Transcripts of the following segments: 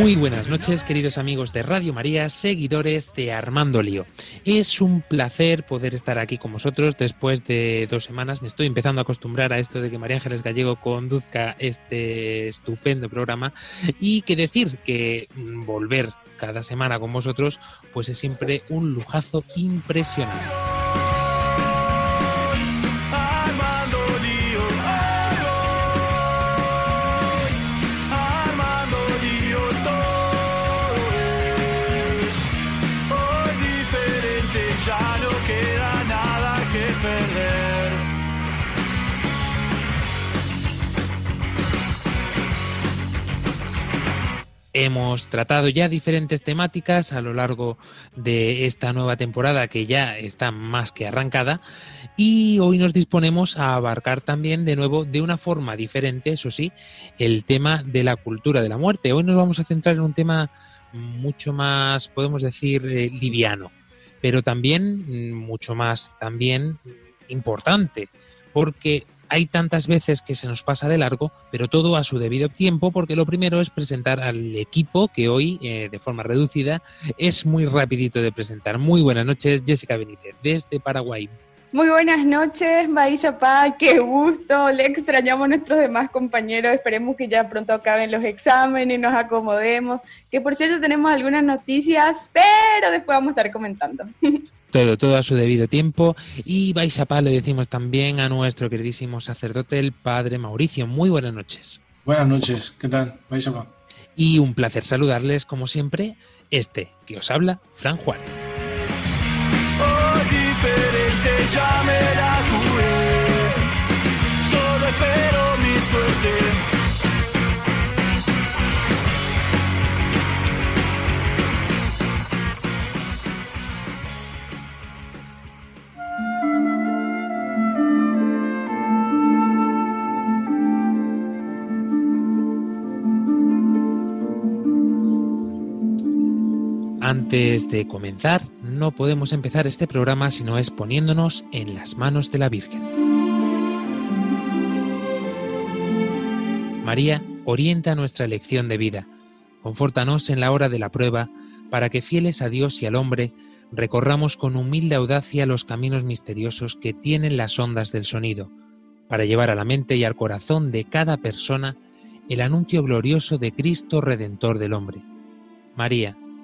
Muy buenas noches, queridos amigos de Radio María, seguidores de Armando Lío. Es un placer poder estar aquí con vosotros después de dos semanas. Me estoy empezando a acostumbrar a esto de que María Ángeles Gallego conduzca este estupendo programa y que decir que mm, volver cada semana con vosotros pues es siempre un lujazo impresionante. Hemos tratado ya diferentes temáticas a lo largo de esta nueva temporada que ya está más que arrancada y hoy nos disponemos a abarcar también de nuevo de una forma diferente, eso sí, el tema de la cultura de la muerte. Hoy nos vamos a centrar en un tema mucho más, podemos decir, eh, liviano, pero también mm, mucho más también importante, porque hay tantas veces que se nos pasa de largo, pero todo a su debido tiempo, porque lo primero es presentar al equipo que hoy, eh, de forma reducida, es muy rapidito de presentar. Muy buenas noches, Jessica Benítez, desde Paraguay. Muy buenas noches, Maísa Paz, qué gusto, le extrañamos a nuestros demás compañeros, esperemos que ya pronto acaben los exámenes y nos acomodemos, que por cierto tenemos algunas noticias, pero después vamos a estar comentando. Todo, todo a su debido tiempo. Y vais a paz, le decimos también a nuestro queridísimo sacerdote, el padre Mauricio. Muy buenas noches. Buenas noches, ¿qué tal? ¿Vais a Y un placer saludarles, como siempre, este que os habla, Fran Juan. Hoy diferente, ya Antes de comenzar, no podemos empezar este programa si no es poniéndonos en las manos de la Virgen. María orienta nuestra elección de vida. Confórtanos en la hora de la prueba, para que fieles a Dios y al hombre, recorramos con humilde audacia los caminos misteriosos que tienen las ondas del sonido, para llevar a la mente y al corazón de cada persona el anuncio glorioso de Cristo Redentor del hombre. María,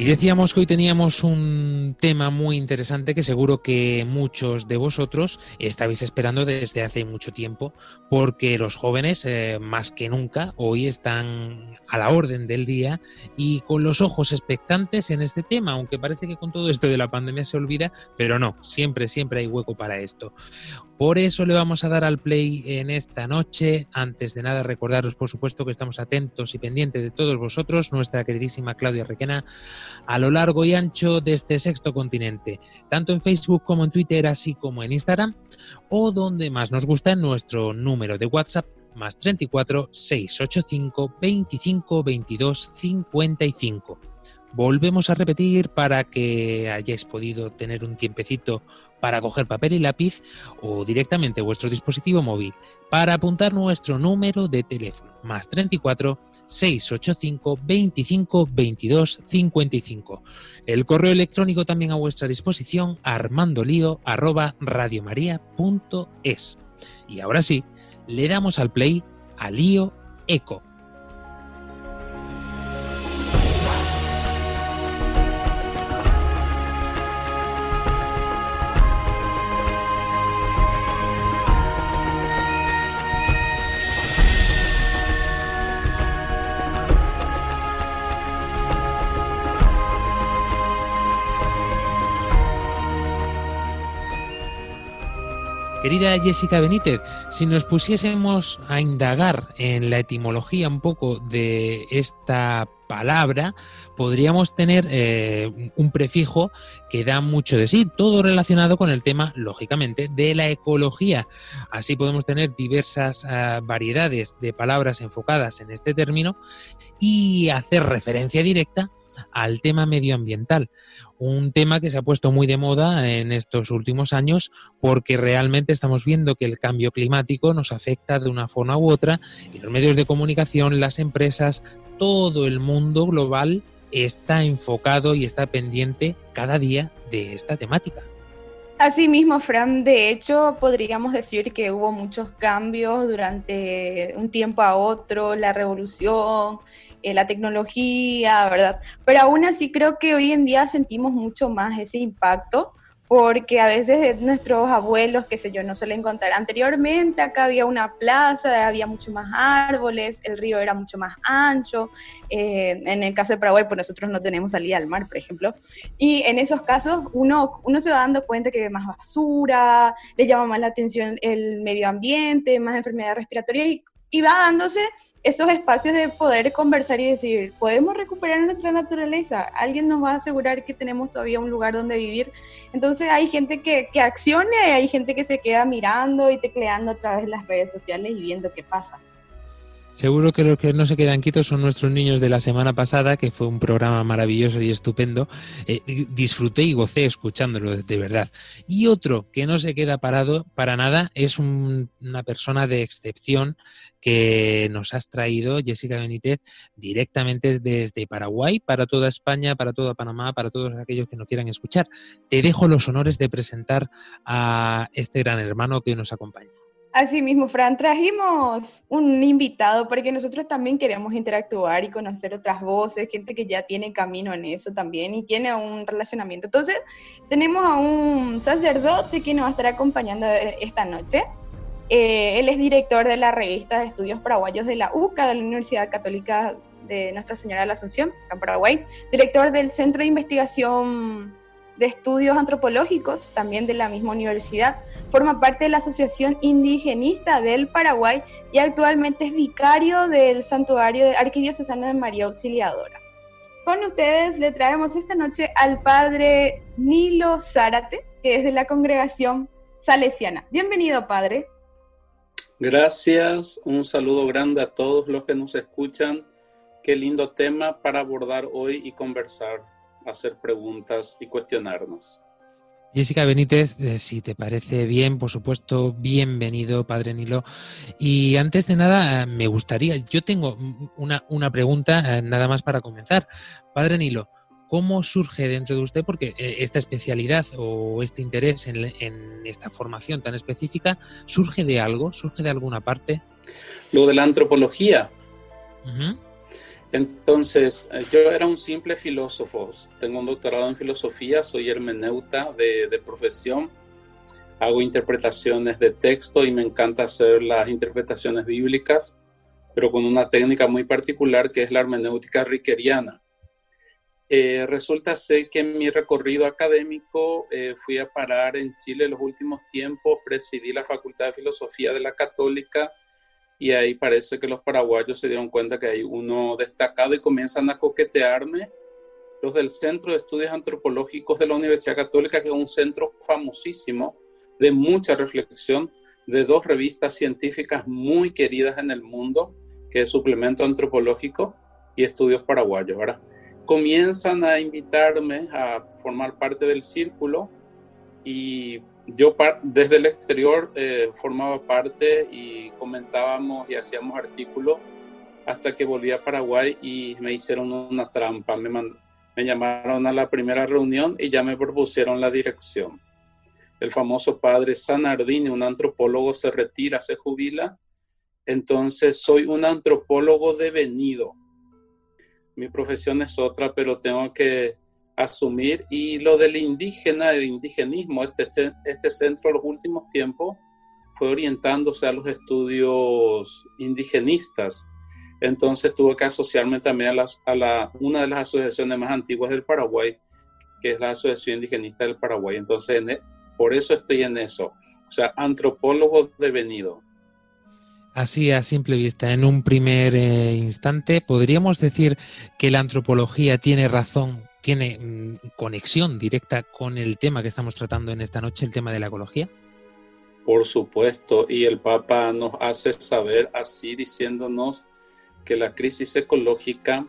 Y decíamos que hoy teníamos un tema muy interesante que seguro que muchos de vosotros estabais esperando desde hace mucho tiempo, porque los jóvenes, eh, más que nunca, hoy están a la orden del día y con los ojos expectantes en este tema, aunque parece que con todo esto de la pandemia se olvida, pero no, siempre, siempre hay hueco para esto. Por eso le vamos a dar al play en esta noche. Antes de nada, recordaros, por supuesto, que estamos atentos y pendientes de todos vosotros, nuestra queridísima Claudia Requena, a lo largo y ancho de este sexto continente, tanto en Facebook como en Twitter, así como en Instagram, o donde más nos gusta en nuestro número de WhatsApp más 34 685 25 22 55. Volvemos a repetir para que hayáis podido tener un tiempecito para coger papel y lápiz o directamente vuestro dispositivo móvil para apuntar nuestro número de teléfono más 34 685 25 22 55. El correo electrónico también a vuestra disposición armandolío arroba radiomaria.es. Y ahora sí, le damos al play a Lío Eco. Querida Jessica Benítez, si nos pusiésemos a indagar en la etimología un poco de esta palabra, podríamos tener eh, un prefijo que da mucho de sí, todo relacionado con el tema, lógicamente, de la ecología. Así podemos tener diversas uh, variedades de palabras enfocadas en este término y hacer referencia directa al tema medioambiental. Un tema que se ha puesto muy de moda en estos últimos años porque realmente estamos viendo que el cambio climático nos afecta de una forma u otra y los medios de comunicación, las empresas, todo el mundo global está enfocado y está pendiente cada día de esta temática. Así mismo, Fran, de hecho podríamos decir que hubo muchos cambios durante un tiempo a otro, la revolución, eh, la tecnología, ¿verdad? Pero aún así creo que hoy en día sentimos mucho más ese impacto porque a veces nuestros abuelos, qué sé yo, no suelen contar. Anteriormente acá había una plaza, había mucho más árboles, el río era mucho más ancho. Eh, en el caso de Paraguay, pues nosotros no tenemos salida al mar, por ejemplo. Y en esos casos uno, uno se va dando cuenta que hay más basura, le llama más la atención el medio ambiente, más enfermedades respiratorias y, y va dándose esos espacios de poder conversar y decir, podemos recuperar nuestra naturaleza, alguien nos va a asegurar que tenemos todavía un lugar donde vivir. Entonces hay gente que, que accione, hay gente que se queda mirando y tecleando a través de las redes sociales y viendo qué pasa. Seguro que los que no se quedan quietos son nuestros niños de la semana pasada, que fue un programa maravilloso y estupendo. Eh, disfruté y gocé escuchándolo, de verdad. Y otro que no se queda parado para nada es una persona de excepción que nos has traído, Jessica Benítez, directamente desde Paraguay, para toda España, para toda Panamá, para todos aquellos que nos quieran escuchar. Te dejo los honores de presentar a este gran hermano que nos acompaña. Así mismo, Fran, trajimos un invitado porque nosotros también queremos interactuar y conocer otras voces, gente que ya tiene camino en eso también y tiene un relacionamiento. Entonces, tenemos a un sacerdote que nos va a estar acompañando esta noche. Eh, él es director de la revista de estudios paraguayos de la UCA, de la Universidad Católica de Nuestra Señora de la Asunción, en Paraguay, director del Centro de Investigación de Estudios Antropológicos, también de la misma universidad. Forma parte de la Asociación Indigenista del Paraguay y actualmente es vicario del Santuario de Arquidiocesano de María Auxiliadora. Con ustedes le traemos esta noche al padre Nilo Zárate, que es de la congregación salesiana. Bienvenido, padre. Gracias, un saludo grande a todos los que nos escuchan. Qué lindo tema para abordar hoy y conversar hacer preguntas y cuestionarnos. Jessica Benítez, eh, si te parece bien, por supuesto, bienvenido, Padre Nilo. Y antes de nada, eh, me gustaría, yo tengo una, una pregunta eh, nada más para comenzar. Padre Nilo, ¿cómo surge dentro de usted? Porque esta especialidad o este interés en, en, esta formación tan específica, ¿surge de algo? ¿Surge de alguna parte? Lo de la antropología. Entonces, eh, yo era un simple filósofo, tengo un doctorado en filosofía, soy hermeneuta de, de, profesión, hago interpretaciones de texto y me encanta hacer las interpretaciones bíblicas, pero con una técnica muy particular que es la hermenéutica riqueriana. Eh, resulta ser que en mi recorrido académico eh, fui a parar en Chile en los últimos tiempos, presidí la Facultad de Filosofía de la Católica, y ahí parece que los paraguayos se dieron cuenta que hay uno destacado y comienzan a coquetearme los del Centro de Estudios Antropológicos de la Universidad Católica, que es un centro famosísimo de mucha reflexión, de dos revistas científicas muy queridas en el mundo, que es Suplemento Antropológico y Estudios Paraguayos, ¿verdad? Comienzan a invitarme a formar parte del círculo y yo desde el exterior eh, formaba parte y comentábamos y hacíamos artículos hasta que volví a Paraguay y me hicieron una trampa. Me, me llamaron a la primera reunión y ya me propusieron la dirección. El famoso padre Sanardini, un antropólogo, se retira, se jubila. Entonces soy un antropólogo devenido. Mi profesión es otra, pero tengo que asumir. Y lo del indígena, el indigenismo, este, este, este centro en los últimos tiempos fue orientándose a los estudios indigenistas. Entonces tuve que asociarme también a, las, a la, una de las asociaciones más antiguas del Paraguay, que es la Asociación Indigenista del Paraguay. Entonces, e, por eso estoy en eso. o sea, antropólogo devenido. Así a simple vista, en un primer eh, instante, ¿podríamos decir que la antropología tiene razón, tiene mm, conexión directa con el tema que estamos tratando en esta noche, el tema de la ecología? Por supuesto, y el Papa nos hace saber así diciéndonos que la crisis ecológica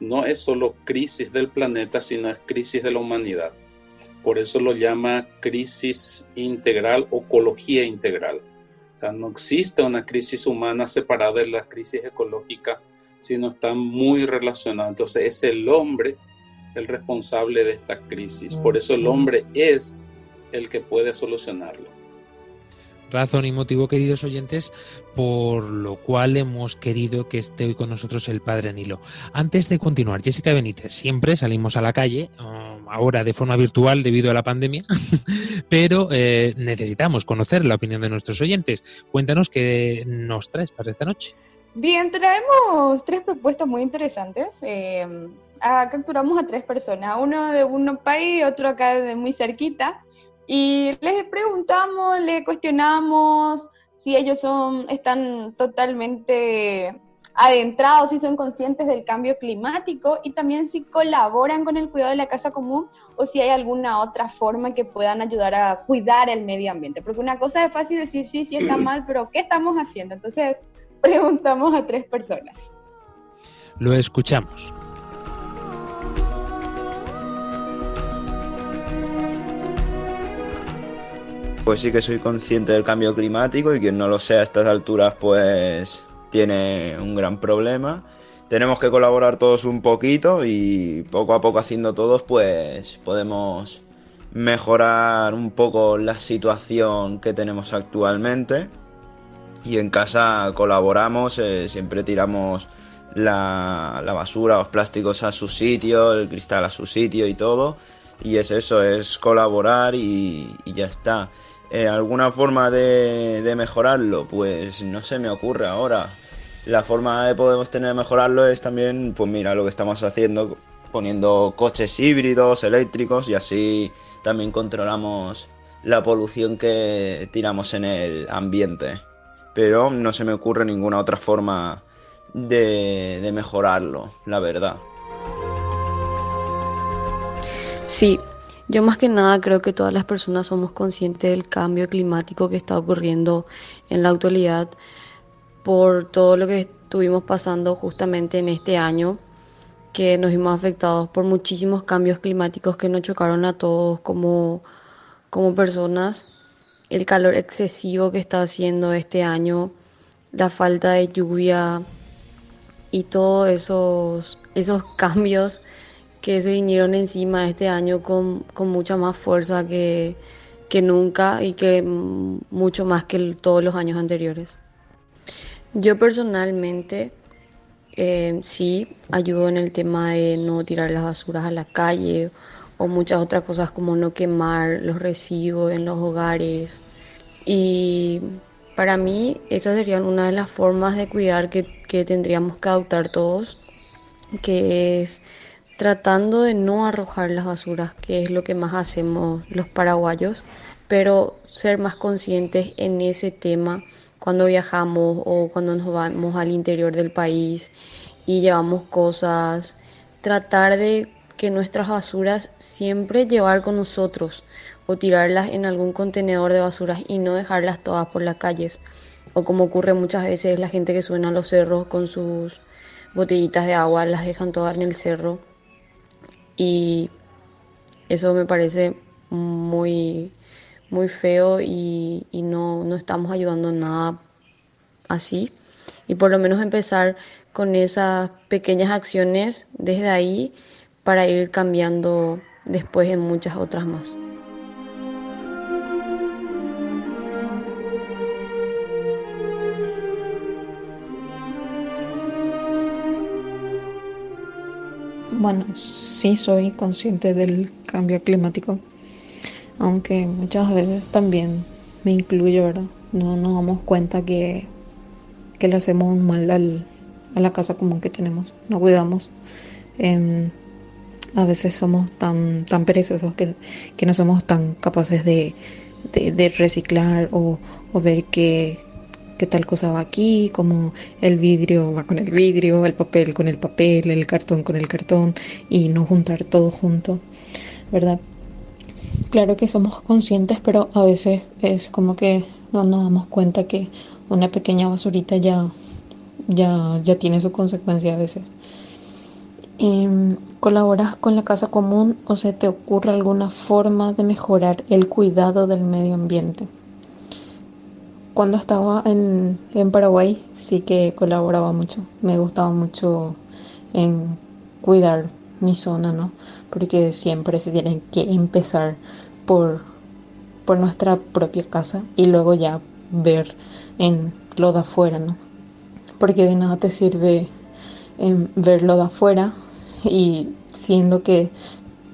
no es solo crisis del planeta, sino es crisis de la humanidad. Por eso lo llama crisis integral o ecología integral. O sea, no existe una crisis humana separada de la crisis ecológica, sino están muy relacionadas. Entonces es el hombre el responsable de esta crisis. Por eso el hombre es el que puede solucionarlo razón y motivo, queridos oyentes, por lo cual hemos querido que esté hoy con nosotros el Padre Nilo. Antes de continuar, Jessica Benítez, siempre salimos a la calle, um, ahora de forma virtual debido a la pandemia, pero eh, necesitamos conocer la opinión de nuestros oyentes. Cuéntanos qué nos traes para esta noche. Bien, traemos tres propuestas muy interesantes. Eh, capturamos a tres personas, uno de un país, otro acá de muy cerquita. Y les preguntamos, les cuestionamos si ellos son, están totalmente adentrados, si son conscientes del cambio climático y también si colaboran con el cuidado de la casa común o si hay alguna otra forma que puedan ayudar a cuidar el medio ambiente. Porque una cosa es fácil decir sí, sí está mal, pero ¿qué estamos haciendo? Entonces preguntamos a tres personas. Lo escuchamos. Pues sí que soy consciente del cambio climático y quien no lo sea a estas alturas pues tiene un gran problema. Tenemos que colaborar todos un poquito y poco a poco haciendo todos pues podemos mejorar un poco la situación que tenemos actualmente. Y en casa colaboramos, eh, siempre tiramos la, basura, los plásticos a su sitio, el cristal a su sitio y todo. Y es eso, es colaborar y ya está. Eh, ¿Alguna forma de, mejorarlo? Pues no se me ocurre ahora. La forma que podemos tener de mejorarlo es también, pues mira, lo que estamos haciendo, poniendo coches híbridos, eléctricos y así también controlamos la polución que tiramos en el ambiente. Pero no se me ocurre ninguna otra forma de, de mejorarlo, la verdad. Sí, yo más que nada creo que todas las personas somos conscientes del cambio climático que está ocurriendo en la actualidad por todo lo que estuvimos pasando justamente en este año, que nos vimos afectados por muchísimos cambios climáticos que nos chocaron a todos como, como personas, el calor excesivo que está haciendo este año, la falta de lluvia y todos esos, esos cambios que se vinieron encima este año con, mucha más fuerza que, nunca y que mucho más que todos los años anteriores. Yo personalmente eh, sí ayudo en el tema de no tirar las basuras a la calle o muchas otras cosas como no quemar los residuos en los hogares. Y para mí esas serían una de las formas de cuidar que, que tendríamos que adoptar todos, que es tratando de no arrojar las basuras, que es lo que más hacemos los paraguayos, pero ser más conscientes en ese tema cuando viajamos o cuando nos vamos al interior del país y llevamos cosas, tratar de que nuestras basuras siempre llevar con nosotros o tirarlas en algún contenedor de basuras y no dejarlas todas por las calles. O como ocurre muchas veces, la gente que suena a los cerros con sus botellitas de agua las dejan todas en el cerro y eso me parece muy, muy feo y, no, no estamos ayudando nada así. Y por lo menos empezar con esas pequeñas acciones desde ahí para ir cambiando después en muchas otras más. Bueno, sí soy consciente del cambio climático, aunque muchas veces también me incluyo, ¿verdad? No nos damos cuenta que, le hacemos mal a la casa común que tenemos, no cuidamos. Em, a veces somos tan, tan perezosos que, no somos tan capaces de, de, reciclar o, o ver que, que tal cosa va aquí, como el vidrio va con el vidrio, el papel con el papel, el cartón con el cartón y no juntar todo junto, ¿verdad? Claro que somos conscientes, pero a veces es como que no nos damos cuenta que una pequeña basurita ya, ya, ya tiene su consecuencia a veces. ¿Colaboras con la casa común o se te ocurre alguna forma de mejorar el cuidado del medio ambiente? Cuando estaba en, Paraguay sí que colaboraba mucho. Me gustaba mucho en cuidar mi zona, ¿no? Porque siempre se tiene que empezar por, por nuestra propia casa y luego ya ver en lo de afuera, ¿no? Porque de nada te sirve en ver lo de afuera y siendo que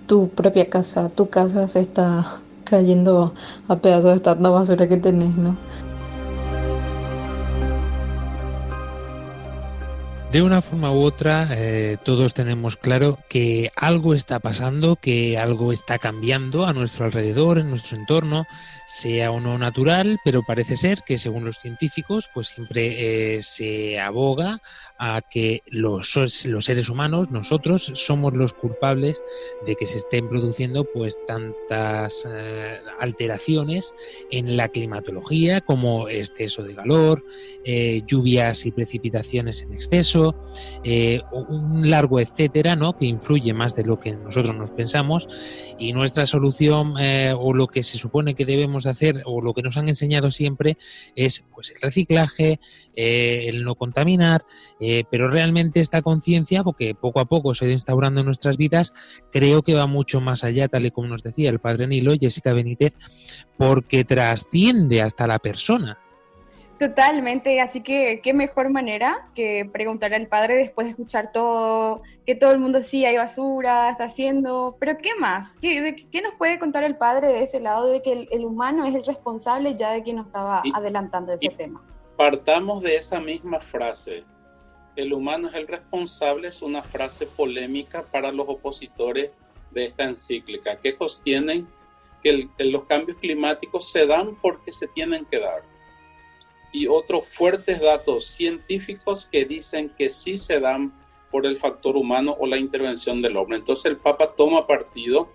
tu propia casa, tu casa se está cayendo a pedazos de tanta basura que tenés, ¿no? De una forma u otra, eh, todos tenemos claro que algo está pasando, que algo está cambiando a nuestro alrededor, en nuestro entorno, sea o no natural, pero parece ser que según los científicos, pues siempre eh, se aboga a que los, los, seres humanos, nosotros, somos los culpables de que se estén produciendo pues tantas eh, alteraciones en la climatología como exceso de calor, eh, lluvias y precipitaciones en exceso, un largo etcétera, ¿no? que influye más de lo que nosotros nos pensamos y nuestra solución o lo que se supone que debemos hacer o lo que nos han enseñado siempre es pues el reciclaje, eh, el no contaminar, eh, pero realmente esta conciencia, porque poco a poco se ha ido instaurando en nuestras vidas, creo que va mucho más allá, tal y como nos decía el padre Nilo, Jessica Benítez, porque trasciende hasta la persona. Totalmente, así que qué mejor manera que preguntar al padre después de escuchar todo, que todo el mundo sí hay basura, está haciendo, pero ¿qué más? ¿Qué, qué nos puede contar el padre de ese lado de que el, humano es el responsable ya de quien nos estaba adelantando ese tema? Partamos de esa misma frase. El humano es el responsable es una frase polémica para los opositores de esta encíclica, que sostienen que los cambios climáticos se dan porque se tienen que dar y otros fuertes datos científicos que dicen que sí se dan por el factor humano o la intervención del hombre. Entonces el Papa toma partido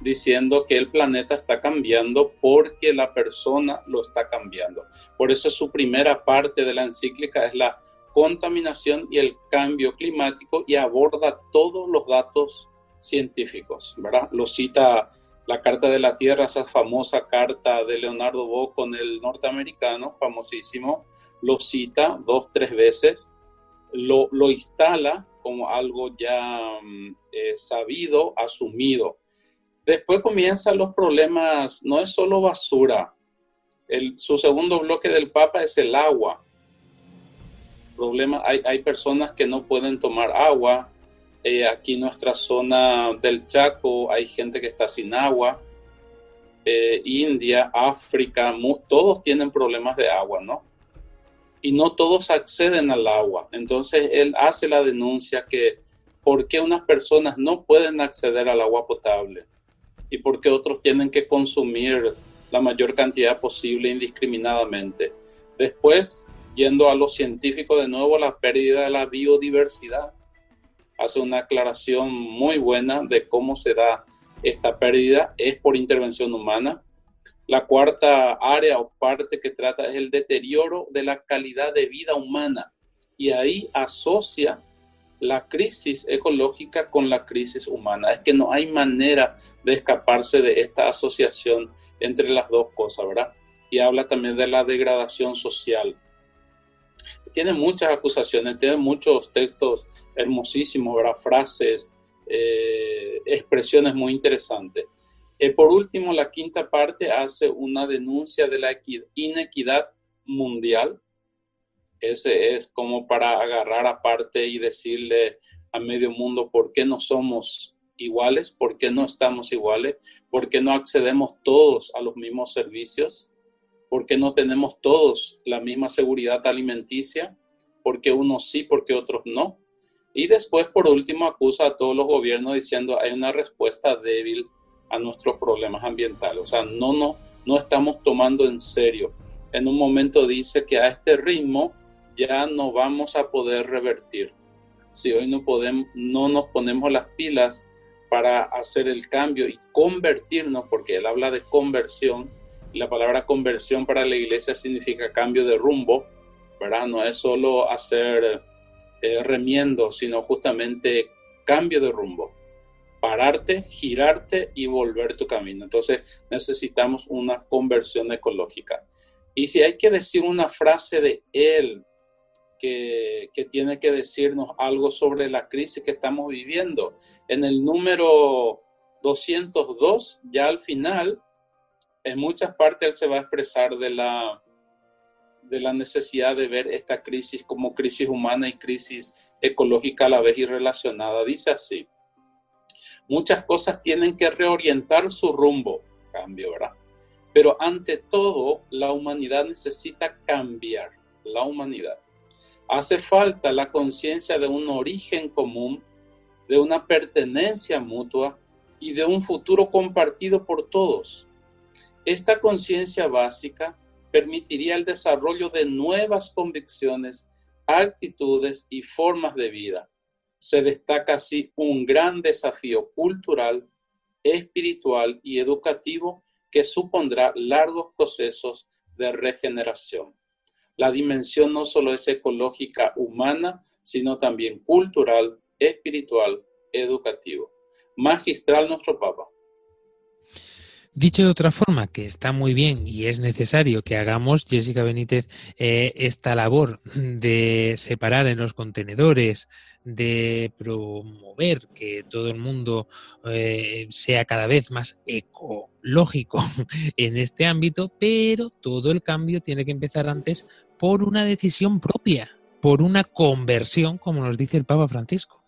diciendo que el planeta está cambiando porque la persona lo está cambiando. Por eso su primera parte de la encíclica es la contaminación y el cambio climático y aborda todos los datos científicos, ¿verdad? Lo cita la Carta de la Tierra, esa famosa carta de Leonardo Bo con el norteamericano, famosísimo, lo cita dos, tres veces, lo, instala como algo ya mm, eh, sabido, asumido. Después comienzan los problemas, no es solo basura, su segundo bloque del Papa es el agua. Problema, hay, hay personas que no pueden tomar agua, eh, aquí en nuestra zona del Chaco hay gente que está sin agua. Eh, India, África, todos tienen problemas de agua, ¿no? Y no todos acceden al agua. Entonces él hace la denuncia que por qué unas personas no pueden acceder al agua potable y por qué otros tienen que consumir la mayor cantidad posible indiscriminadamente. Después, yendo a lo científico de nuevo, la pérdida de la biodiversidad hace una aclaración muy buena de cómo se da esta pérdida, es por intervención humana. La cuarta área o parte que trata es el deterioro de la calidad de vida humana y ahí asocia la crisis ecológica con la crisis humana. Es que no hay manera de escaparse de esta asociación entre las dos cosas, ¿verdad? Y habla también de la degradación social tiene muchas acusaciones, tiene muchos textos hermosísimos, frases, eh, expresiones muy interesantes. Eh, por último, la quinta parte hace una denuncia de la inequidad mundial. Ese es como para agarrar aparte y decirle a medio mundo por qué no somos iguales, por qué no estamos iguales, por qué no accedemos todos a los mismos servicios ¿Por qué no tenemos todos la misma seguridad alimenticia? ¿Por qué unos sí, por qué otros no? Y después, por último, acusa a todos los gobiernos diciendo hay una respuesta débil a nuestros problemas ambientales. O sea, no, no, no estamos tomando en serio. En un momento dice que a este ritmo ya no vamos a poder revertir. Si hoy no, podemos, no nos ponemos las pilas para hacer el cambio y convertirnos, porque él habla de conversión, la palabra conversión para la iglesia significa cambio de rumbo, ¿verdad? No es solo hacer eh, remiendo, sino justamente cambio de rumbo. Pararte, girarte y volver tu camino. Entonces necesitamos una conversión ecológica. Y si hay que decir una frase de él que, que tiene que decirnos algo sobre la crisis que estamos viviendo, en el número 202, ya al final, en muchas partes él se va a expresar de la, de la necesidad de ver esta crisis como crisis humana y crisis ecológica a la vez y relacionada. Dice así, muchas cosas tienen que reorientar su rumbo, cambio, ¿verdad? Pero ante todo, la humanidad necesita cambiar, la humanidad. Hace falta la conciencia de un origen común de una pertenencia mutua y de un futuro compartido por todos. Esta conciencia básica permitiría el desarrollo de nuevas convicciones, actitudes y formas de vida. Se destaca así un gran desafío cultural, espiritual y educativo que supondrá largos procesos de regeneración. La dimensión no solo es ecológica humana, sino también cultural, espiritual, educativo. Magistral nuestro Papa. Dicho de otra forma, que está muy bien y es necesario que hagamos, Jessica Benítez, eh, esta labor de separar en los contenedores, de promover que todo el mundo eh, sea cada vez más ecológico en este ámbito, pero todo el cambio tiene que empezar antes por una decisión propia, por una conversión, como nos dice el Papa Francisco.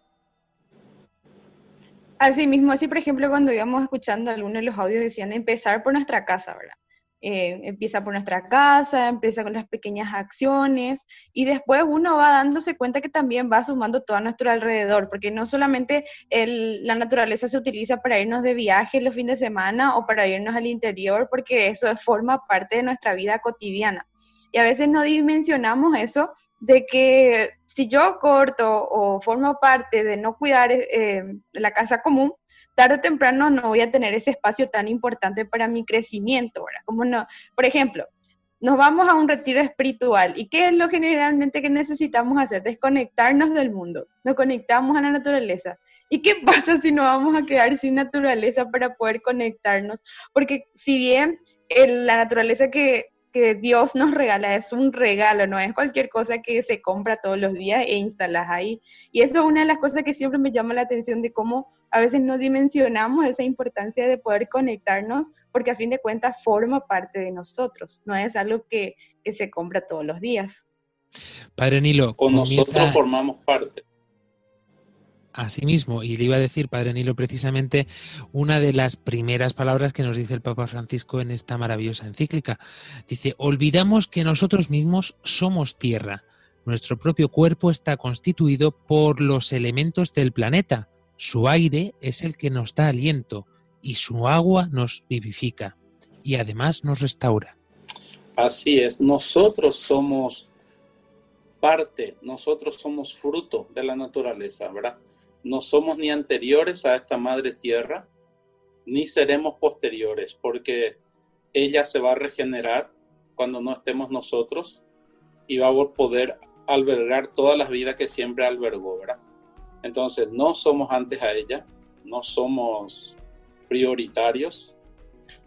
Así mismo, así por ejemplo, cuando íbamos escuchando algunos de los audios decían empezar por nuestra casa, ¿verdad? Eh, empieza por nuestra casa, empieza con las pequeñas acciones y después uno va dándose cuenta que también va sumando todo a nuestro alrededor, porque no solamente la naturaleza se utiliza para irnos de viaje los fines de semana o para irnos al interior, porque eso forma parte de nuestra vida cotidiana. Y a veces no dimensionamos eso de que si yo corto o formo parte de no cuidar eh, la casa común, tarde o temprano no voy a tener ese espacio tan importante para mi crecimiento, ¿verdad? Como no, por ejemplo, nos vamos a un retiro espiritual y ¿qué es lo generalmente que necesitamos hacer? Desconectarnos del mundo, nos conectamos a la naturaleza. ¿Y qué pasa si no vamos a quedar sin naturaleza para poder conectarnos? Porque si bien la naturaleza que que Dios nos regala es un regalo, no es cualquier cosa que se compra todos los días e instalas ahí. Y eso es una de las cosas que siempre me llama la atención de cómo a veces no dimensionamos esa importancia de poder conectarnos, porque a fin de cuentas forma parte de nosotros, no es algo que, se compra todos los días. Padre Nilo, con nosotros formamos parte. Asimismo, y le iba a decir, Padre Nilo, precisamente una de las primeras palabras que nos dice el Papa Francisco en esta maravillosa encíclica. Dice, olvidamos que nosotros mismos somos tierra. Nuestro propio cuerpo está constituido por los elementos del planeta. Su aire es el que nos da aliento y su agua nos vivifica y además nos restaura. Así es, nosotros somos parte, nosotros somos fruto de la naturaleza, ¿verdad? No somos ni anteriores a esta madre tierra, ni seremos posteriores, porque ella se va a regenerar cuando no estemos nosotros y va a poder albergar todas las vidas que siempre albergó, ¿verdad? Entonces, no somos antes a ella, no somos prioritarios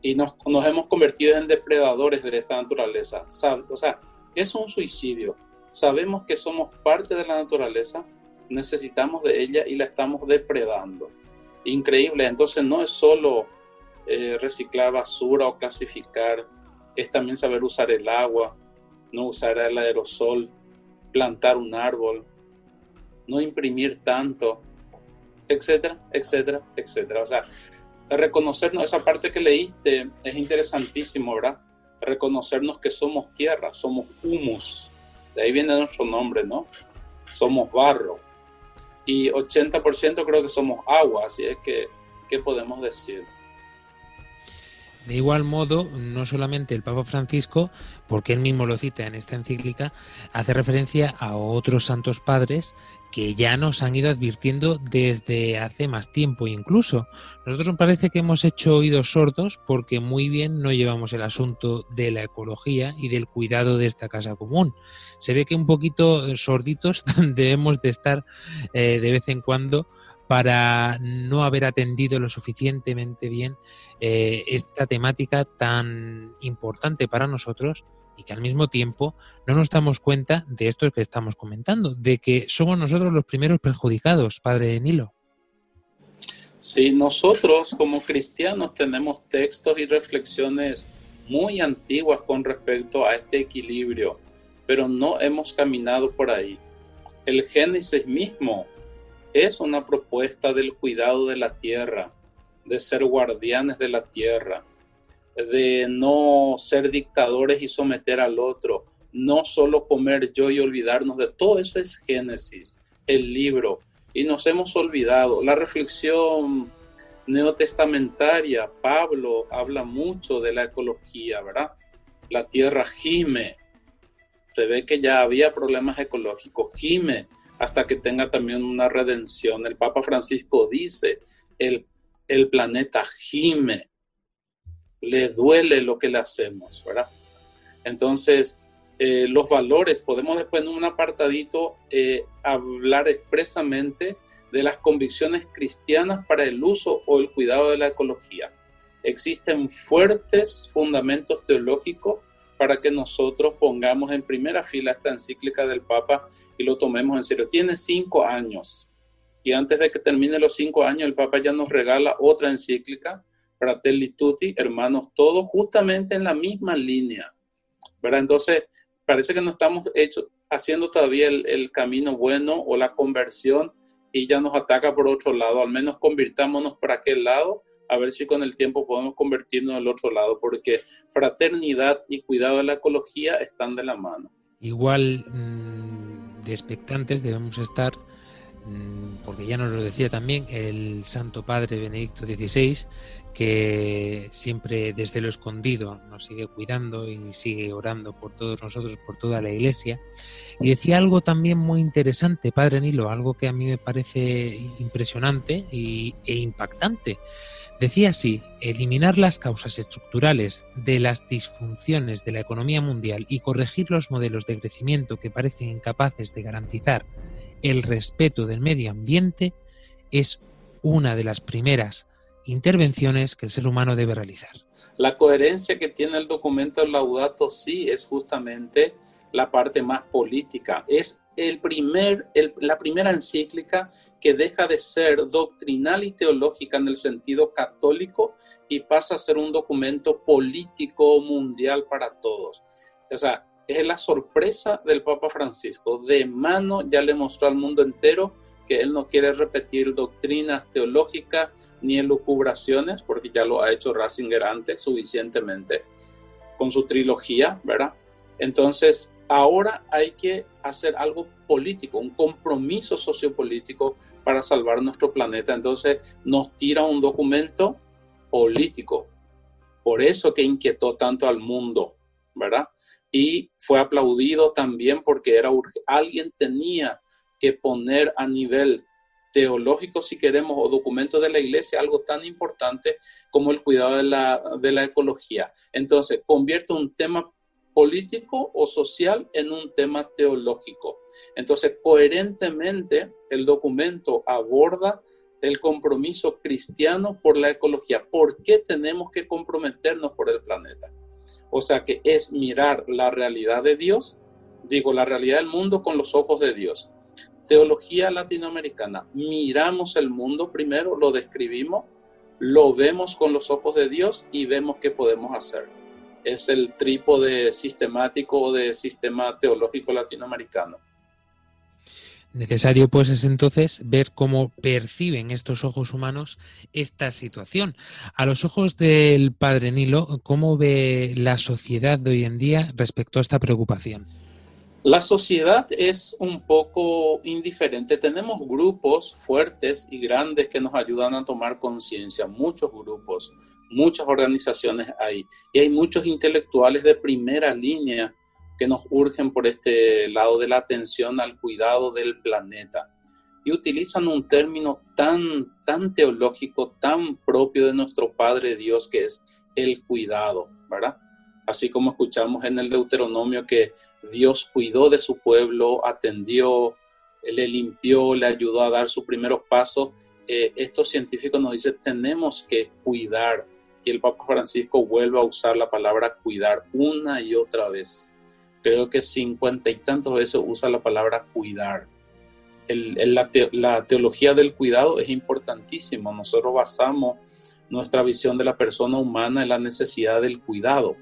y nos, nos hemos convertido en depredadores de esta naturaleza. O sea, es un suicidio. Sabemos que somos parte de la naturaleza, necesitamos de ella y la estamos depredando. Increíble, entonces no es solo eh, reciclar basura o clasificar, es también saber usar el agua, no usar el aerosol, plantar un árbol, no imprimir tanto, etcétera, etcétera, etcétera. O sea, reconocernos, esa parte que leíste es interesantísimo, ¿verdad? Reconocernos que somos tierra, somos humus, de ahí viene nuestro nombre, ¿no? Somos barro, y 80% creo que somos agua, así es que, ¿qué podemos decir? De igual modo, no solamente el Papa Francisco, porque él mismo lo cita en esta encíclica, hace referencia a otros santos padres que ya nos han ido advirtiendo desde hace más tiempo incluso. Nosotros nos parece que hemos hecho oídos sordos porque muy bien no llevamos el asunto de la ecología y del cuidado de esta casa común. Se ve que un poquito sorditos debemos de estar eh, de vez en cuando para no haber atendido lo suficientemente bien eh, esta temática tan importante para nosotros y que al mismo tiempo no nos damos cuenta de esto que estamos comentando, de que somos nosotros los primeros perjudicados, padre Nilo. Sí, nosotros como cristianos tenemos textos y reflexiones muy antiguas con respecto a este equilibrio, pero no hemos caminado por ahí. El Génesis mismo es una propuesta del cuidado de la tierra, de ser guardianes de la tierra, de no ser dictadores y someter al otro, no solo comer yo y olvidarnos de todo eso es Génesis, el libro, y nos hemos olvidado. La reflexión neotestamentaria, Pablo habla mucho de la ecología, ¿verdad? La tierra gime, se ve que ya había problemas ecológicos, gime hasta que tenga también una redención. El Papa Francisco dice, el, el planeta gime, le duele lo que le hacemos, ¿verdad? Entonces, eh, los valores, podemos después en un apartadito eh, hablar expresamente de las convicciones cristianas para el uso o el cuidado de la ecología. Existen fuertes fundamentos teológicos para que nosotros pongamos en primera fila esta encíclica del Papa y lo tomemos en serio. Tiene cinco años y antes de que termine los cinco años el Papa ya nos regala otra encíclica, Fratelli Tutti, hermanos todos, justamente en la misma línea. ¿verdad? Entonces, parece que no estamos hecho, haciendo todavía el, el camino bueno o la conversión y ya nos ataca por otro lado. Al menos convirtámonos por aquel lado a ver si con el tiempo podemos convertirnos al otro lado, porque fraternidad y cuidado de la ecología están de la mano. Igual mm, de expectantes debemos estar, porque ya nos lo decía también el Santo Padre Benedicto XVI, que siempre desde lo escondido nos sigue cuidando y sigue orando por todos nosotros, por toda la Iglesia. Y decía algo también muy interesante, Padre Nilo, algo que a mí me parece impresionante y, e impactante. Decía así, eliminar las causas estructurales de las disfunciones de la economía mundial y corregir los modelos de crecimiento que parecen incapaces de garantizar el respeto del medio ambiente es una de las primeras intervenciones que el ser humano debe realizar. La coherencia que tiene el documento Laudato sí es justamente la parte más política. Es el primer, la primera encíclica que deja de ser doctrinal y teológica en el sentido católico y pasa a ser un documento político mundial para todos. O sea, es la sorpresa del Papa Francisco. De mano ya le mostró al mundo entero que él no quiere repetir doctrinas teológicas ni elucubraciones, porque ya lo ha hecho Ratzinger antes suficientemente con su trilogía, ¿verdad? Entonces, ahora hay que hacer algo político, un compromiso sociopolítico para salvar nuestro planeta. Entonces nos tira un documento político. Por eso que inquietó tanto al mundo, ¿verdad? Y fue aplaudido también porque era alguien tenía que poner a nivel teológico, si queremos, o documento de la iglesia, algo tan importante como el cuidado de la, de la ecología. Entonces, convierte un tema político o social en un tema teológico. Entonces, coherentemente, el documento aborda el compromiso cristiano por la ecología. ¿Por qué tenemos que comprometernos por el planeta? O sea que es mirar la realidad de Dios, digo, la realidad del mundo con los ojos de Dios. Teología latinoamericana, miramos el mundo primero, lo describimos, lo vemos con los ojos de Dios y vemos qué podemos hacer es el trípode sistemático de sistema teológico latinoamericano. Necesario pues es entonces ver cómo perciben estos ojos humanos esta situación. A los ojos del padre Nilo, ¿cómo ve la sociedad de hoy en día respecto a esta preocupación? La sociedad es un poco indiferente. Tenemos grupos fuertes y grandes que nos ayudan a tomar conciencia, muchos grupos muchas organizaciones ahí. Y hay muchos intelectuales de primera línea que nos urgen por este lado de la atención al cuidado del planeta. Y utilizan un término tan, tan teológico, tan propio de nuestro Padre Dios, que es el cuidado, ¿verdad? Así como escuchamos en el Deuteronomio que Dios cuidó de su pueblo, atendió, le limpió, le ayudó a dar sus primeros pasos, eh, estos científicos nos dicen tenemos que cuidar. Y el Papa Francisco vuelve a usar la palabra cuidar una y otra vez. Creo que cincuenta y tantos veces usa la palabra cuidar. la, la teología del cuidado es importantísima. Nosotros basamos nuestra visión de la persona humana en la necesidad del cuidado.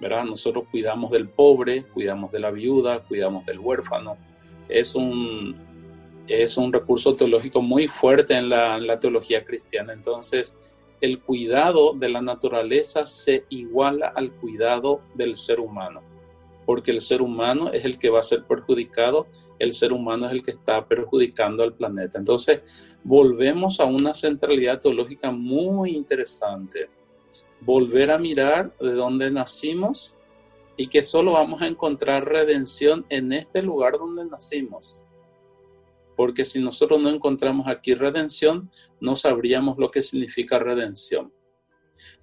¿verdad? Nosotros cuidamos del pobre, cuidamos de la viuda, cuidamos del huérfano. Es un, es un recurso teológico muy fuerte en la, teología cristiana. Entonces, el cuidado de la naturaleza se iguala al cuidado del ser humano, porque el ser humano es el que va a ser perjudicado, el ser humano es el que está perjudicando al planeta. Entonces, volvemos a una centralidad teológica muy interesante. Volver a mirar de dónde nacimos y que solo vamos a encontrar redención en este lugar donde nacimos porque si nosotros no encontramos aquí redención, no sabríamos lo que significa redención.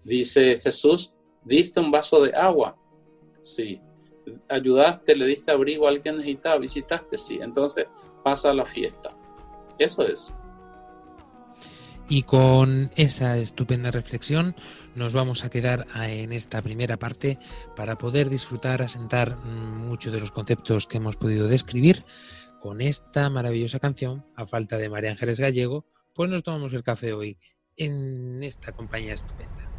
Dice Jesús, diste un vaso de agua, sí. Ayudaste, le diste abrigo a alguien que necesitaba, visitaste, sí. Entonces pasa la fiesta. Eso es. Y con esa estupenda reflexión nos vamos a quedar en esta primera parte para poder disfrutar, asentar mm, muchos de los conceptos que hemos podido describir con esta maravillosa canción, a falta de María Ángeles Gallego, pues nos tomamos el café hoy en esta compañía estupenda.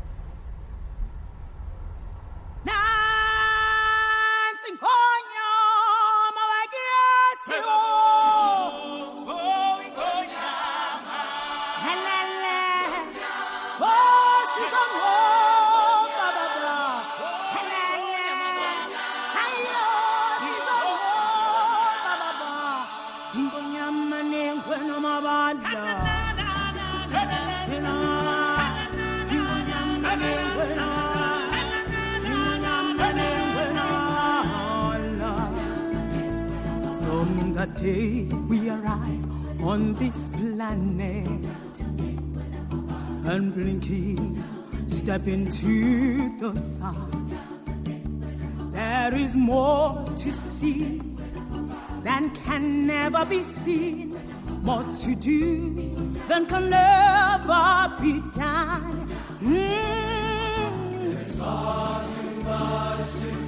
Day we arrive on this planet and blinking, step into the sun. There is more to see than can never be seen, more to do than can never be done. Mm. There's far too much to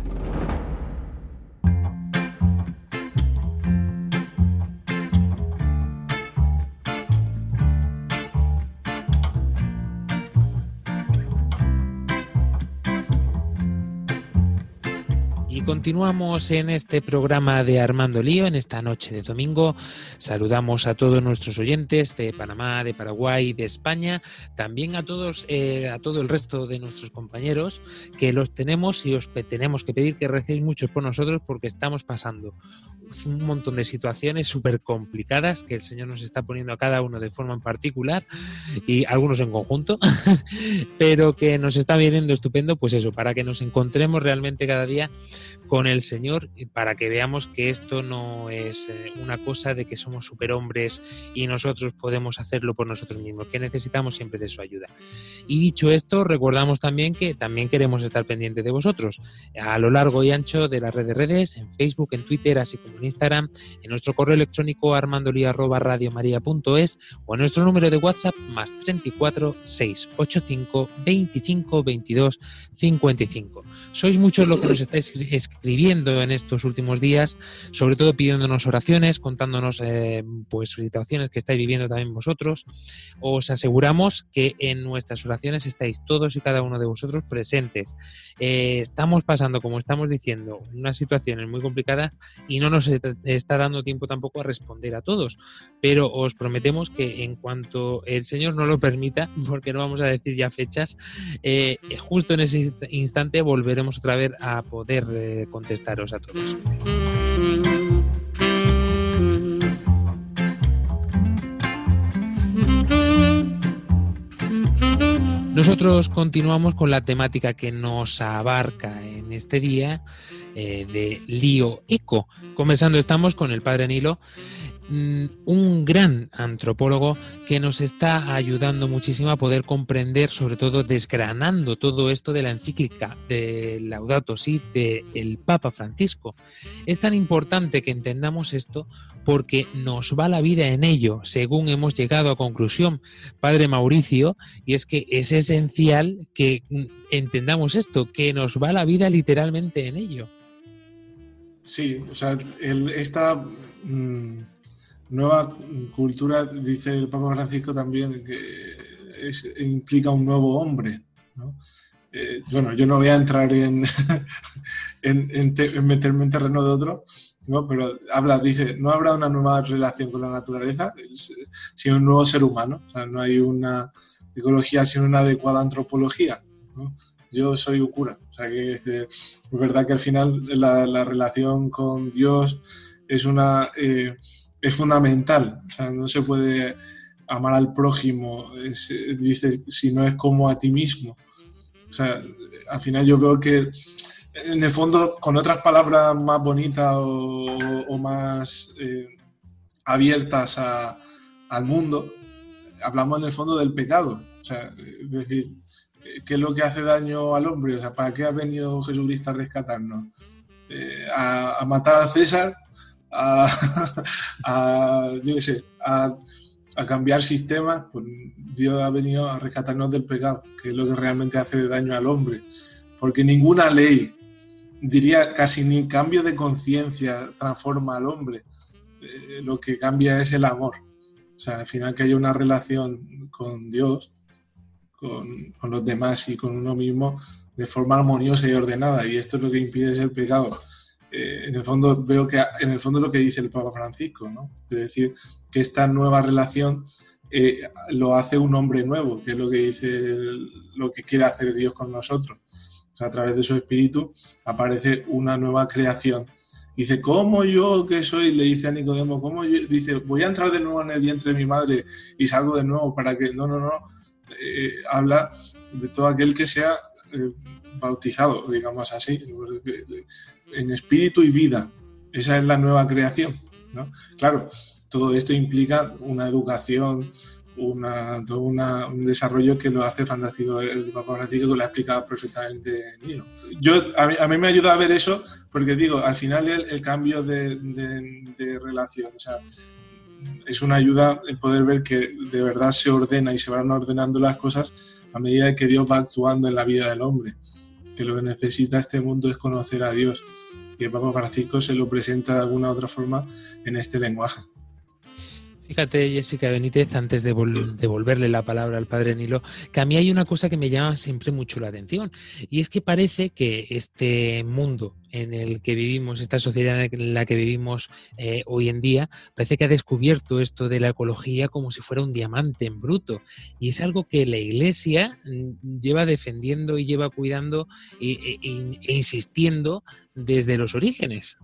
Continuamos en este programa de Armando Lío, en esta noche de domingo. Saludamos a todos nuestros oyentes de Panamá, de Paraguay, de España, también a todos, eh, a todo el resto de nuestros compañeros que los tenemos y os tenemos que pedir que recéis muchos por nosotros porque estamos pasando un montón de situaciones súper complicadas que el Señor nos está poniendo a cada uno de forma en particular y algunos en conjunto, pero que nos está viniendo estupendo, pues eso, para que nos encontremos realmente cada día con el Señor para que veamos que esto no es eh, una cosa de que somos superhombres y nosotros podemos hacerlo por nosotros mismos, que necesitamos siempre de su ayuda. Y dicho esto, recordamos también que también queremos estar pendientes de vosotros a lo largo y ancho de las redes redes, en Facebook, en Twitter, así como en Instagram, en nuestro correo electrónico armandolía.radiomaria.es o en nuestro número de WhatsApp más 34 685 25 22 55. Sois muchos los que nos estáis escribiendo escribiendo en estos últimos días, sobre todo pidiéndonos oraciones, contándonos eh, pues situaciones que estáis viviendo también vosotros. Os aseguramos que en nuestras oraciones estáis todos y cada uno de vosotros presentes. Eh, estamos pasando, como estamos diciendo, una situación muy complicada y no nos está dando tiempo tampoco a responder a todos, pero os prometemos que en cuanto el Señor nos lo permita, porque no vamos a decir ya fechas, eh, justo en ese instante volveremos otra vez a poder contestaros a todos. Nosotros continuamos con la temática que nos abarca en este día eh, de lío eco. Comenzando estamos con el padre Nilo un gran antropólogo que nos está ayudando muchísimo a poder comprender, sobre todo desgranando todo esto de la encíclica de Laudato Si del Papa Francisco. Es tan importante que entendamos esto porque nos va la vida en ello, según hemos llegado a conclusión, Padre Mauricio, y es que es esencial que mm, entendamos esto, que nos va la vida literalmente en ello. Sí, o sea, esta mm, nueva cultura, dice el Papa Francisco también, que implica un nuevo hombre. Eh, bueno, yo no voy a entrar en, en, meterme en terreno de otro, ¿no? pero habla, dice, no habrá una nueva relación con la naturaleza, sino un nuevo ser humano. O sea, no hay una ecología sin una adecuada antropología. Yo soy un cura. O sea, que es, verdad que al final la, la relación con Dios es una... Eh, es fundamental. No se puede amar al prójimo, dice, si no es como a ti mismo. O sea, al final yo veo que en el fondo, con otras palabras más bonitas o, más eh, abiertas al mundo, hablamos en el fondo del pecado. O sea, es decir, ¿qué es lo que hace daño al hombre? O sea, ¿para qué ha venido Jesucristo a rescatarnos? Eh, a, matar a César a, a, cambiar sistemas, pues Dios ha venido a rescatarnos del pecado, que es lo que realmente hace daño al hombre. Porque ninguna ley, diría casi ni cambio de conciencia, transforma al hombre. Eh, lo que cambia es el amor. O sea, al final que haya una relación con Dios, con, con los demás y con uno mismo de forma armoniosa y ordenada. Y esto es lo que impide el pecado eh, en el fondo veo que en el fondo lo que dice el Papa Francisco, ¿no? Es decir, que esta nueva relación eh, lo hace un hombre nuevo, que es lo que dice, lo que quiere hacer Dios con nosotros. O sea, a través de su espíritu aparece una nueva creación. Dice, ¿cómo yo que soy? Le dice a Nicodemo, ¿cómo yo? Dice, voy a entrar de nuevo en el vientre de mi madre y salgo de nuevo para que... No, no, no. Eh, habla de todo aquel que sea bautizado, digamos así en espíritu y vida. Esa es la nueva creación. ¿no? Claro, todo esto implica una educación, una, todo un desarrollo que lo hace fantástico el Papa Francisco, que lo ha explicado perfectamente Nino. Yo, a mí, me ayuda a ver eso, porque digo, al final el, cambio de, de, relación, es una ayuda el poder ver que de verdad se ordena y se van ordenando las cosas a medida que Dios va actuando en la vida del hombre que lo que necesita este mundo es conocer a Dios. El Papa Francisco se lo presenta de alguna otra forma en este lenguaje. Fíjate, Jessica Benítez, antes de devolverle la palabra al padre Nilo, que a mí hay una cosa que me llama siempre mucho la atención, y es que parece que este mundo en el que vivimos, esta sociedad en la que vivimos eh, hoy en día, parece que ha descubierto esto de la ecología como si fuera un diamante en bruto, y es algo que la Iglesia mm, lleva defendiendo y lleva cuidando e, e insistiendo desde los orígenes.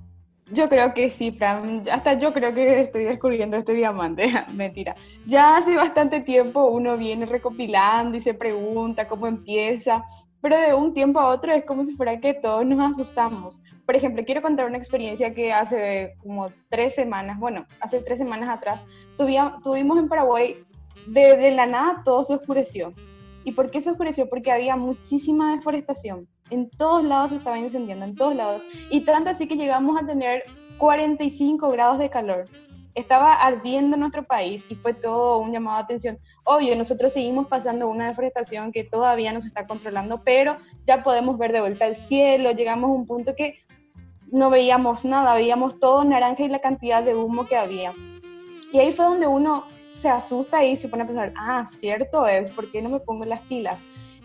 Yo creo que sí, Fran. Hasta yo creo que estoy descubriendo este diamante. Mentira. Ya hace bastante tiempo uno viene recopilando y se pregunta cómo empieza, pero de un tiempo a otro es como si fuera que todos nos asustamos. Por ejemplo, quiero contar una experiencia que hace como tres semanas, bueno, hace tres semanas atrás, tuvimos en Paraguay, de la nada todo se oscureció. ¿Y por qué se oscureció? Porque había muchísima deforestación en todos lados se estaba incendiando, en todos lados. Y tanto así que llegamos a tener 45 grados de calor. Estaba ardiendo nuestro país y fue todo un llamado de atención. Obvio, nosotros seguimos pasando una deforestación que todavía no se está controlando, pero ya podemos ver de vuelta el cielo. Llegamos a un punto que no veíamos nada, veíamos todo naranja y la cantidad de humo que había. Y ahí fue donde uno se asusta y se pone a pensar, ah, cierto es, ¿por qué no me pongo las pilas?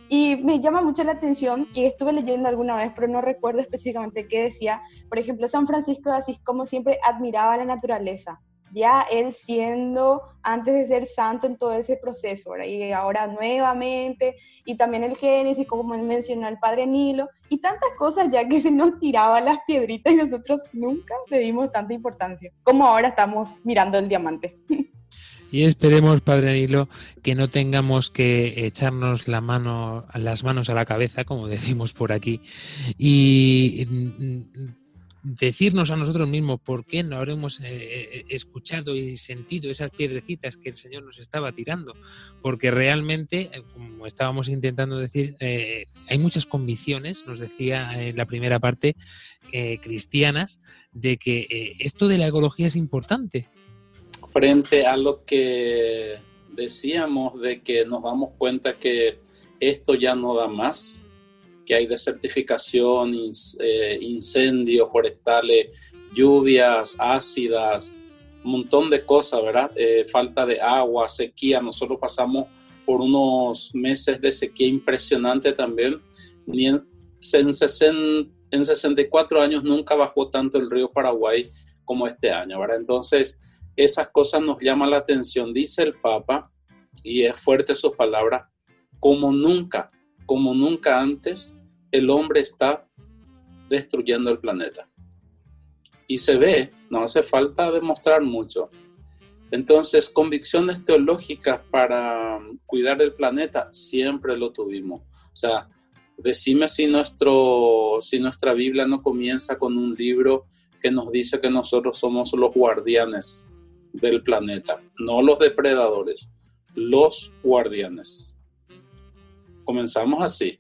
Y me llama mucho la atención, y estuve leyendo alguna vez, pero no recuerdo específicamente qué decía, por ejemplo, San Francisco de Asís, como siempre admiraba la naturaleza, ya él siendo, antes de ser santo en todo ese proceso, y ahora nuevamente, y también el Génesis, como mencionó al Padre Nilo, y tantas cosas ya que se nos tiraba las piedritas y nosotros nunca le dimos tanta importancia, como ahora estamos mirando el diamante. Y esperemos, Padre Nilo, que no tengamos que echarnos la mano, las manos a la cabeza, como decimos por aquí, y decirnos a nosotros mismos por qué no habremos eh, eh, escuchado y sentido esas piedrecitas que el Señor nos estaba tirando, porque realmente, eh, como estábamos intentando decir, hay muchas convicciones, nos decía en la primera parte, cristianas, de que esto de la ecología es importante, frente a lo que decíamos de que nos damos cuenta que esto ya no da más, que hay desertificación, eh, incendios forestales, lluvias ácidas, un montón de cosas, ¿verdad? Eh, falta de agua, sequía. Nosotros pasamos por unos meses de sequía impresionante también. En, en 64 años nunca bajó tanto el río Paraguay como este año, ¿verdad? Entonces, esas cosas nos llaman la atención, dice el Papa, y es fuerte su palabra, como nunca, como nunca antes, el hombre está destruyendo el planeta. Y se ve, no hace falta demostrar mucho. Entonces, convicciones teológicas para cuidar el planeta siempre lo tuvimos. O sea, decime si, nuestro, si nuestra Biblia no comienza con un libro que nos dice que nosotros somos los guardianes del planeta, no los depredadores, los guardianes. Comenzamos así.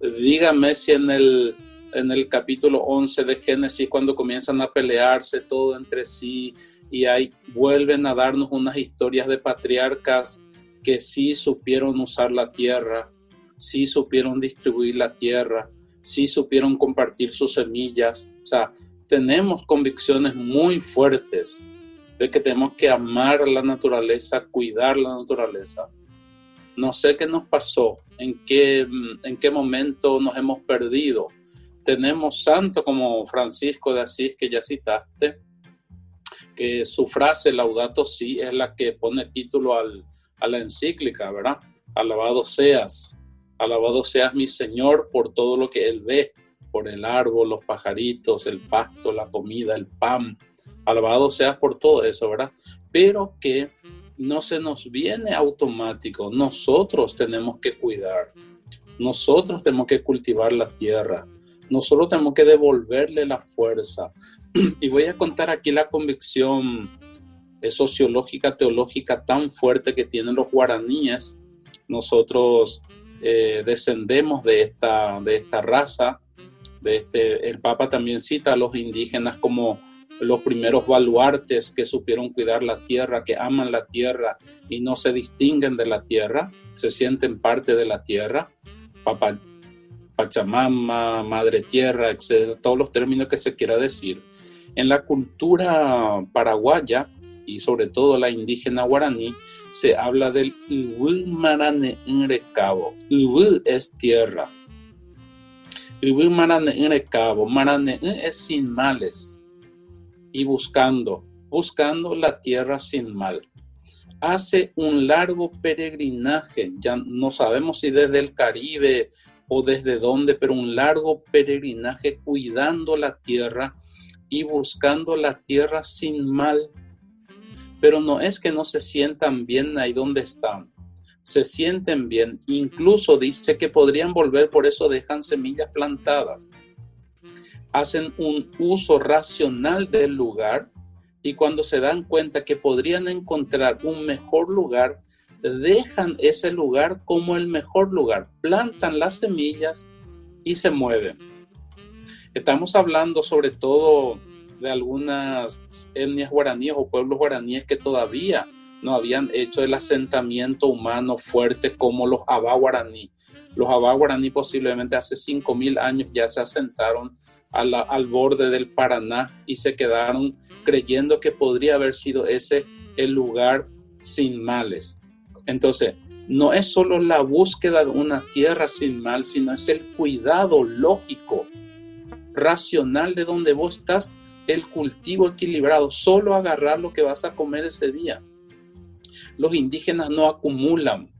Dígame si en el, en el capítulo 11 de Génesis, cuando comienzan a pelearse todo entre sí y ahí vuelven a darnos unas historias de patriarcas que sí supieron usar la tierra, sí supieron distribuir la tierra, sí supieron compartir sus semillas. O sea, tenemos convicciones muy fuertes de que tenemos que amar la naturaleza, cuidar la naturaleza. No sé qué nos pasó, en qué, en qué momento nos hemos perdido. Tenemos santos como Francisco de Asís, que ya citaste, que su frase Laudato Si es la que pone título al, a la encíclica, ¿verdad? Alabado seas, alabado seas mi Señor por todo lo que Él ve, por el árbol, los pajaritos, el pasto, la comida, el pan, Alabado sea por todo eso, ¿verdad? Pero que no se nos viene automático. Nosotros tenemos que cuidar. Nosotros tenemos que cultivar la tierra. Nosotros tenemos que devolverle la fuerza. Y voy a contar aquí la convicción eh, sociológica, teológica tan fuerte que tienen los guaraníes. Nosotros eh, descendemos de esta, de esta raza. De este, el Papa también cita a los indígenas como los primeros baluartes que supieron cuidar la tierra, que aman la tierra y no se distinguen de la tierra, se sienten parte de la tierra. Papa Pachamama, Madre Tierra, etc., todos los términos que se quiera decir. En la cultura paraguaya y sobre todo la indígena guaraní, se habla del Ubu Marane Cabo. Ubu es tierra. Ubu Marane Cabo. Marane es sin males y buscando, buscando la tierra sin mal. Hace un largo peregrinaje, ya no sabemos si desde el Caribe o desde dónde, pero un largo peregrinaje cuidando la tierra y buscando la tierra sin mal. Pero no es que no se sientan bien ahí donde están, se sienten bien, incluso dice que podrían volver, por eso dejan semillas plantadas. Hacen un uso racional del lugar y cuando se dan cuenta que podrían encontrar un mejor lugar, dejan ese lugar como el mejor lugar, plantan las semillas y se mueven. Estamos hablando sobre todo de algunas etnias guaraníes o pueblos guaraníes que todavía no habían hecho el asentamiento humano fuerte como los Abá guaraní. Los Abá guaraní posiblemente hace 5.000 años ya se asentaron al borde del Paraná y se quedaron creyendo que podría haber sido ese el lugar sin males. Entonces, no es solo la búsqueda de una tierra sin mal, sino es el cuidado lógico, racional de donde vos estás, el cultivo equilibrado, solo agarrar lo que vas a comer ese día. Los indígenas no acumulan.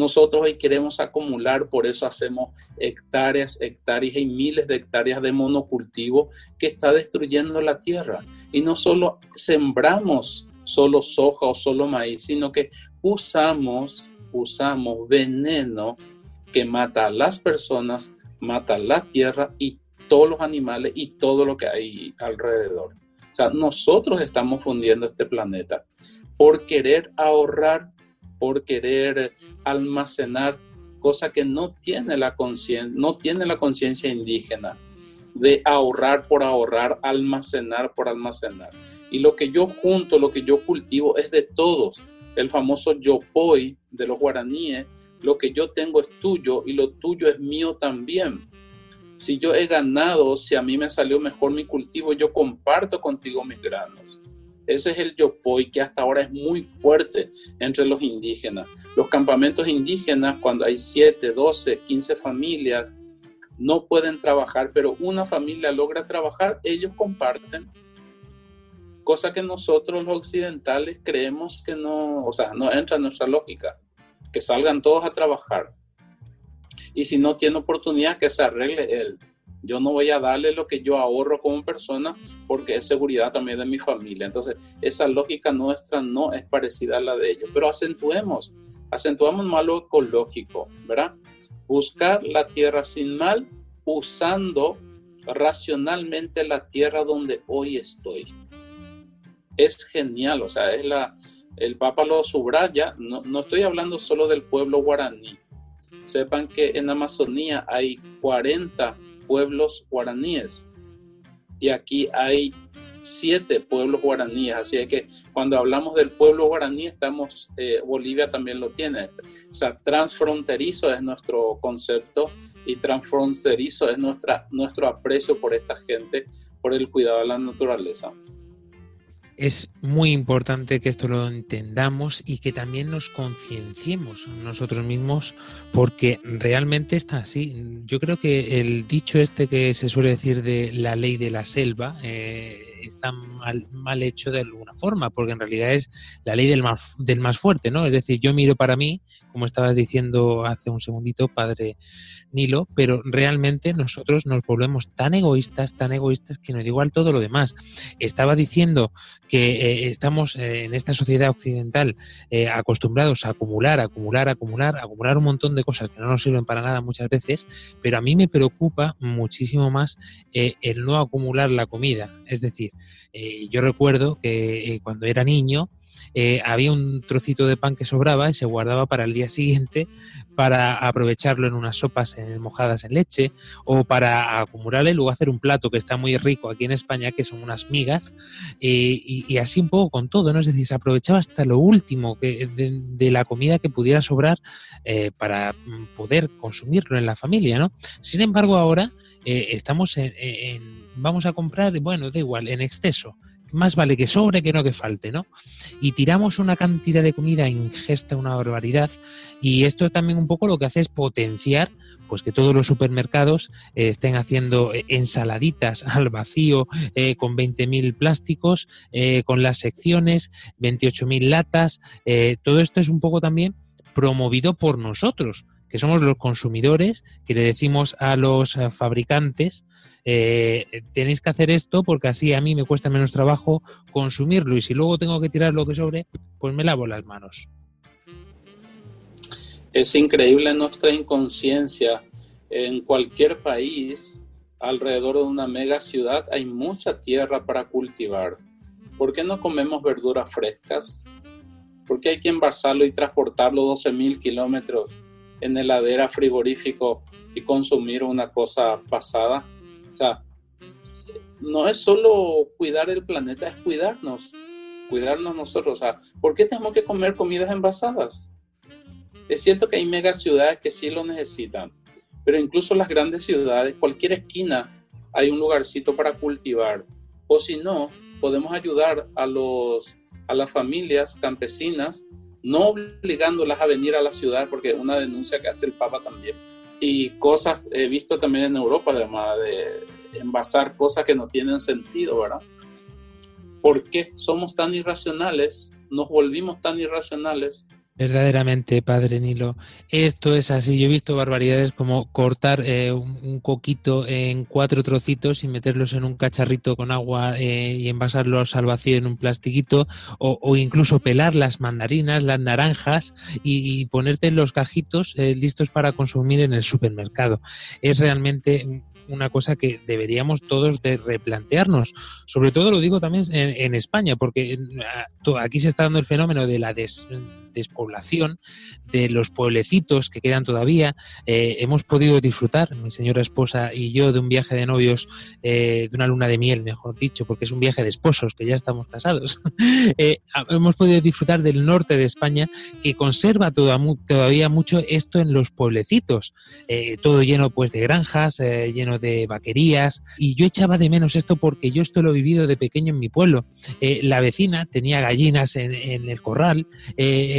Nosotros hoy queremos acumular, por eso hacemos hectáreas, hectáreas y miles de hectáreas de monocultivo que está destruyendo la tierra. Y no solo sembramos solo soja o solo maíz, sino que usamos, usamos veneno que mata a las personas, mata la tierra y todos los animales y todo lo que hay alrededor. O sea, nosotros estamos fundiendo este planeta por querer ahorrar, por querer almacenar, cosa que no tiene la conciencia, no tiene la conciencia indígena de ahorrar por ahorrar, almacenar por almacenar. Y lo que yo junto, lo que yo cultivo es de todos. El famoso yopoy de los guaraníes, lo que yo tengo es tuyo y lo tuyo es mío también. Si yo he ganado, si a mí me salió mejor mi cultivo, yo comparto contigo mis granos. Ese es el yopoy que hasta ahora es muy fuerte entre los indígenas. Los campamentos indígenas, cuando hay 7, 12, 15 familias, no pueden trabajar, pero una familia logra trabajar, ellos comparten cosa que nosotros los occidentales creemos que no, o sea, no entra en nuestra lógica, que salgan todos a trabajar. Y si no tiene oportunidad, que se arregle él. Yo no voy a darle lo que yo ahorro como persona porque es seguridad también de mi familia. Entonces, esa lógica nuestra no es parecida a la de ellos, pero acentuemos, acentuamos más lo ecológico, ¿verdad? Buscar la tierra sin mal usando racionalmente la tierra donde hoy estoy es genial, o sea, es la, el Papa lo subraya, no, no estoy hablando solo del pueblo guaraní. Sepan que en Amazonía hay 40 pueblos guaraníes y aquí hay siete pueblos guaraníes. Así que cuando hablamos del pueblo guaraní, estamos, eh, Bolivia también lo tiene. O sea, transfronterizo es nuestro concepto y transfronterizo es nuestra, nuestro aprecio por esta gente, por el cuidado de la naturaleza es muy importante que esto lo entendamos y que también nos concienciemos nosotros mismos porque realmente está así. Yo creo que el dicho este que se suele decir de la ley de la selva eh, está mal, mal, hecho de alguna forma porque en realidad es la ley del más, del más fuerte, ¿no? Es decir, yo miro para mí, como estabas diciendo hace un segundito, padre Nilo, pero realmente nosotros nos volvemos tan egoístas, tan egoístas que nos da igual todo lo demás. Estaba diciendo que eh, estamos eh, en esta sociedad occidental eh, acostumbrados a acumular, acumular, acumular, acumular un montón de cosas que no nos sirven para nada muchas veces, pero a mí me preocupa muchísimo más el no acumular la comida. Es decir, yo recuerdo que cuando era niño, eh, había un trocito de pan que sobraba y se guardaba para el día siguiente para aprovecharlo en unas sopas mojadas en leche o para acumularle y luego hacer un plato que está muy rico aquí en España, que son unas migas, eh, y, así un poco con todo, ¿no? Es decir, se aprovechaba hasta lo último que, de, la comida que pudiera sobrar eh, para poder consumirlo en la familia, ¿no? Sin embargo, ahora eh, estamos en, vamos a comprar, bueno, da igual, en exceso más vale que sobre que no que falte, ¿no? Y tiramos una cantidad de comida ingesta, una barbaridad, y esto también un poco lo que hace es potenciar pues que todos los supermercados eh, estén haciendo eh, ensaladitas al vacío eh, con 20.000 plásticos, con las secciones, 28.000 latas, todo esto es un poco también promovido por nosotros, que somos los consumidores, que le decimos a los fabricantes eh, tenéis que hacer esto porque así a mí me cuesta menos trabajo consumirlo y si luego tengo que tirar lo que sobre, pues me lavo las manos. Es increíble nuestra inconsciencia. En cualquier país, alrededor de una mega ciudad, hay mucha tierra para cultivar. ¿Por qué no comemos verduras frescas? ¿Por qué hay que envasarlo y transportarlo 12.000 kilómetros en heladera frigorífico y consumir una cosa pasada? sea, no es solo cuidar el planeta, es cuidarnos, cuidarnos nosotros. O sea, ¿por qué tenemos que comer comidas envasadas? Es cierto que hay mega ciudades que sí lo necesitan, pero incluso las grandes ciudades, cualquier esquina hay un lugarcito para cultivar. O si no, podemos ayudar a, los, a las familias campesinas, no obligándolas a venir a la ciudad, porque es una denuncia que hace el Papa también y cosas he visto también en Europa, además de envasar cosas que no tienen sentido, ¿verdad? ¿Por qué somos tan irracionales? Nos volvimos tan irracionales Verdaderamente, padre Nilo. Esto es así. Yo he visto barbaridades como cortar eh, un, coquito en cuatro trocitos y meterlos en un cacharrito con agua eh, y envasarlos al vacío en un plastiquito, o, incluso pelar las mandarinas, las naranjas y, ponerte en los cajitos eh, listos para consumir en el supermercado. Es realmente una cosa que deberíamos todos de replantearnos. Sobre todo lo digo también en, España, porque aquí se está dando el fenómeno de la des, despoblación, de los pueblecitos que quedan todavía. Eh, hemos podido disfrutar, mi señora esposa y yo, de un viaje de novios, eh, de una luna de miel, mejor dicho, porque es un viaje de esposos, que ya estamos casados. Eh, hemos podido disfrutar del norte de España, que conserva todavía mucho esto en los pueblecitos, todo lleno pues de granjas, lleno de vaquerías, y yo echaba de menos esto porque yo esto lo he vivido de pequeño en mi pueblo. la vecina tenía gallinas en, en el corral,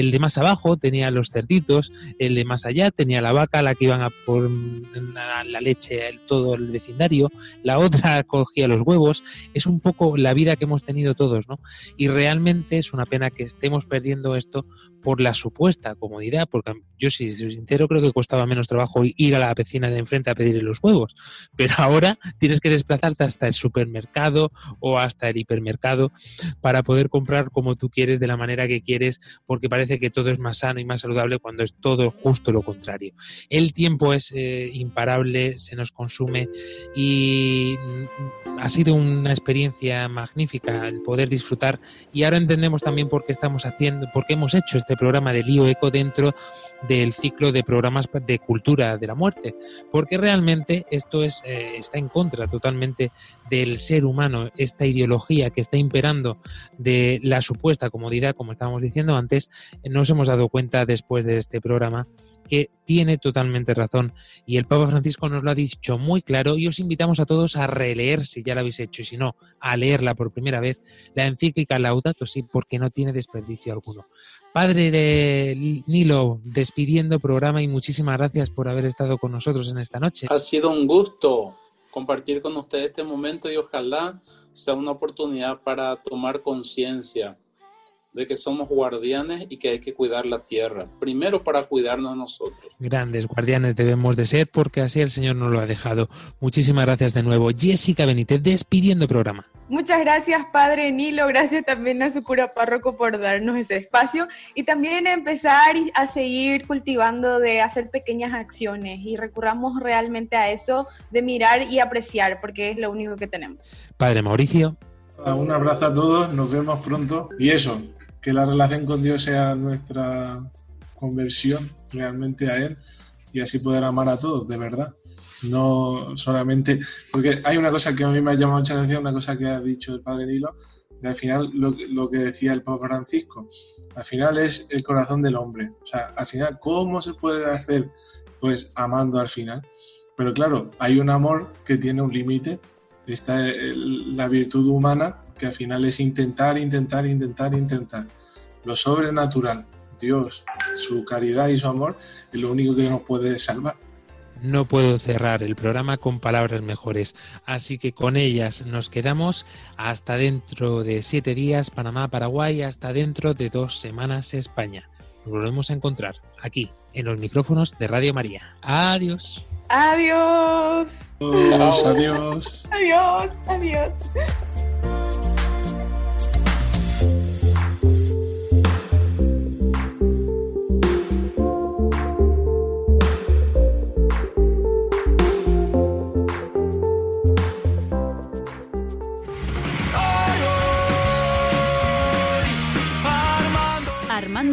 el de más abajo tenía los cerditos, el de más allá tenía la vaca, la que iban a por la, leche, todo el vecindario, la otra cogía los huevos. Es un poco la vida que hemos tenido todos, ¿no? Y realmente es una pena que estemos perdiendo esto por la supuesta comodidad, porque yo, si soy sincero, creo que costaba menos trabajo ir a la vecina de enfrente a pedirle los huevos. Pero ahora tienes que desplazarte hasta el supermercado o hasta el hipermercado para poder comprar como tú quieres, de la manera que quieres, porque parece que todo es más sano y más saludable cuando es todo justo lo contrario. El tiempo es eh, imparable, se nos consume y ha sido una experiencia magnífica el poder disfrutar y ahora entendemos también por qué estamos haciendo, por qué hemos hecho este programa de Lío Eco dentro del ciclo de programas de cultura de la muerte, porque realmente esto es, eh, está en contra totalmente del ser humano, esta ideología que está imperando de la supuesta comodidad, como estábamos diciendo antes, nos hemos dado cuenta después de este programa que tiene totalmente razón y el Papa Francisco nos lo ha dicho muy claro y os invitamos a todos a releer si ya lo habéis hecho y si no, a leerla por primera vez, la encíclica Laudato Si, porque no tiene desperdicio alguno. Padre de Nilo, despidiendo programa y muchísimas gracias por haber estado con nosotros en esta noche. Ha sido un gusto compartir con ustedes este momento y ojalá sea una oportunidad para tomar conciencia de que somos guardianes y que hay que cuidar la tierra, primero para cuidarnos nosotros. Grandes guardianes debemos de ser porque así el Señor nos lo ha dejado. Muchísimas gracias de nuevo. Jessica Benítez, despidiendo el programa. Muchas gracias, Padre Nilo. Gracias también a su cura párroco por darnos ese espacio y también empezar a seguir cultivando de hacer pequeñas acciones y recurramos realmente a eso de mirar y apreciar porque es lo único que tenemos. Padre Mauricio. Un abrazo a todos, nos vemos pronto. Y eso, que la relación con Dios sea nuestra conversión realmente a Él y así poder amar a todos, de verdad. No solamente, porque hay una cosa que a mí me ha llamado mucha atención, una cosa que ha dicho el Padre Nilo, y al final lo, lo que decía el Papa Francisco, al final es el corazón del hombre. O sea, al final, ¿cómo se puede hacer? Pues amando al final. Pero claro, hay un amor que tiene un límite. Está la virtud humana, que al final es intentar, intentar, intentar, intentar. Lo sobrenatural, Dios, su caridad y su amor, es lo único que nos puede salvar. No puedo cerrar el programa con palabras mejores, así que con ellas nos quedamos hasta dentro de siete días Panamá, Paraguay, hasta dentro de dos semanas España. Nos volvemos a encontrar aquí, en los micrófonos de Radio María. Adiós. Adiós. Adiós. Adiós. Adiós. Adiós.